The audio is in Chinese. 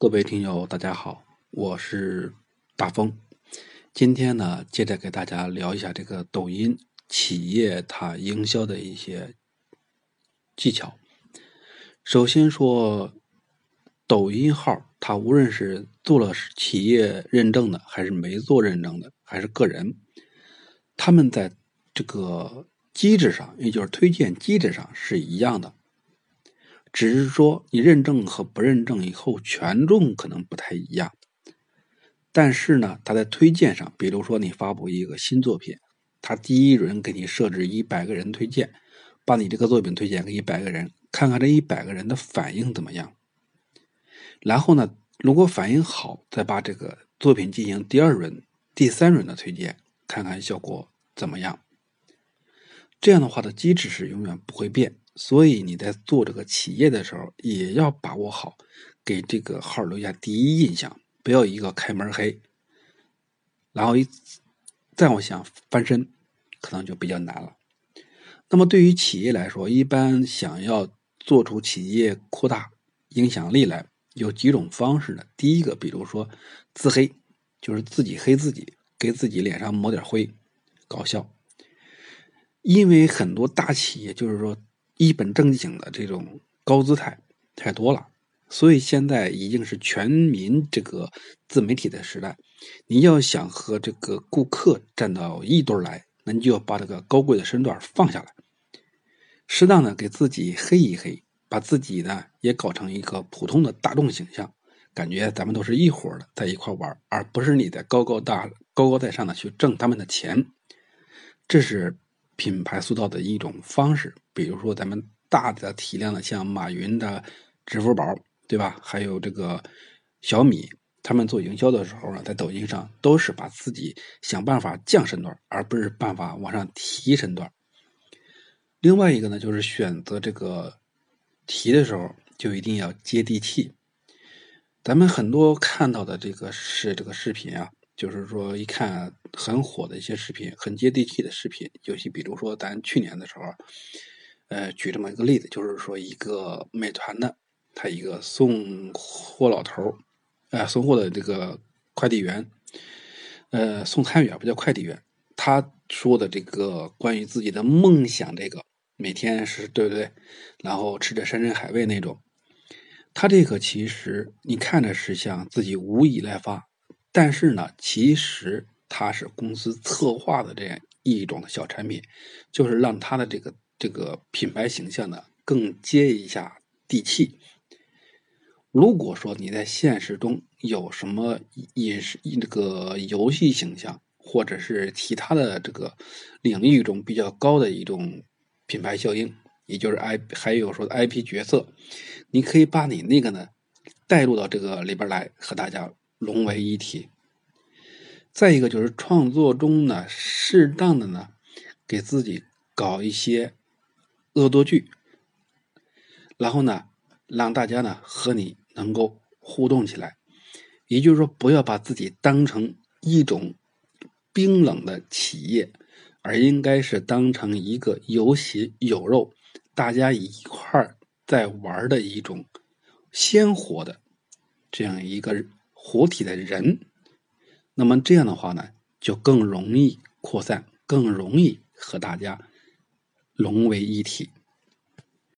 各位听友，大家好，我是大风。今天呢，接着给大家聊一下这个抖音企业它营销的一些技巧。首先说，抖音号它无论是做了企业认证的，还是没做认证的，还是个人，他们在这个机制上，也就是推荐机制上是一样的。只是说你认证和不认证以后权重可能不太一样，但是呢，他在推荐上，比如说你发布一个新作品，他第一轮给你设置一百个人推荐，把你这个作品推荐给一百个人，看看这一百个人的反应怎么样。然后呢，如果反应好，再把这个作品进行第二轮、第三轮的推荐，看看效果怎么样。这样的话的机制是永远不会变。所以你在做这个企业的时候，也要把握好，给这个号留下第一印象，不要一个开门黑，然后一再往想翻身，可能就比较难了。那么对于企业来说，一般想要做出企业扩大影响力来，有几种方式呢？第一个，比如说自黑，就是自己黑自己，给自己脸上抹点灰，搞笑。因为很多大企业就是说。一本正经的这种高姿态太多了，所以现在已经是全民这个自媒体的时代。你要想和这个顾客站到一堆来，那你就要把这个高贵的身段放下来，适当的给自己黑一黑，把自己呢也搞成一个普通的大众形象，感觉咱们都是一伙的，在一块玩，而不是你在高高大高高在上的去挣他们的钱，这是。品牌塑造的一种方式，比如说咱们大的体量的，像马云的支付宝，对吧？还有这个小米，他们做营销的时候呢，在抖音上都是把自己想办法降身段，而不是办法往上提身段。另外一个呢，就是选择这个提的时候，就一定要接地气。咱们很多看到的这个是这个视频啊。就是说，一看很火的一些视频，很接地气的视频，尤其比如说咱去年的时候，呃，举这么一个例子，就是说一个美团的，他一个送货老头儿，送货的这个快递员，呃，送餐员不叫快递员，他说的这个关于自己的梦想，这个每天是对不对？然后吃着山珍海味那种，他这个其实你看着是像自己无以来发。但是呢，其实它是公司策划的这样一种小产品，就是让它的这个这个品牌形象呢更接一下地气。如果说你在现实中有什么饮食这个游戏形象，或者是其他的这个领域中比较高的一种品牌效应，也就是 I 还有说 IP 角色，你可以把你那个呢带入到这个里边来和大家。融为一体。再一个就是创作中呢，适当的呢，给自己搞一些恶作剧，然后呢，让大家呢和你能够互动起来。也就是说，不要把自己当成一种冰冷的企业，而应该是当成一个有血有肉，大家一块儿在玩的一种鲜活的这样一个。活体的人，那么这样的话呢，就更容易扩散，更容易和大家融为一体。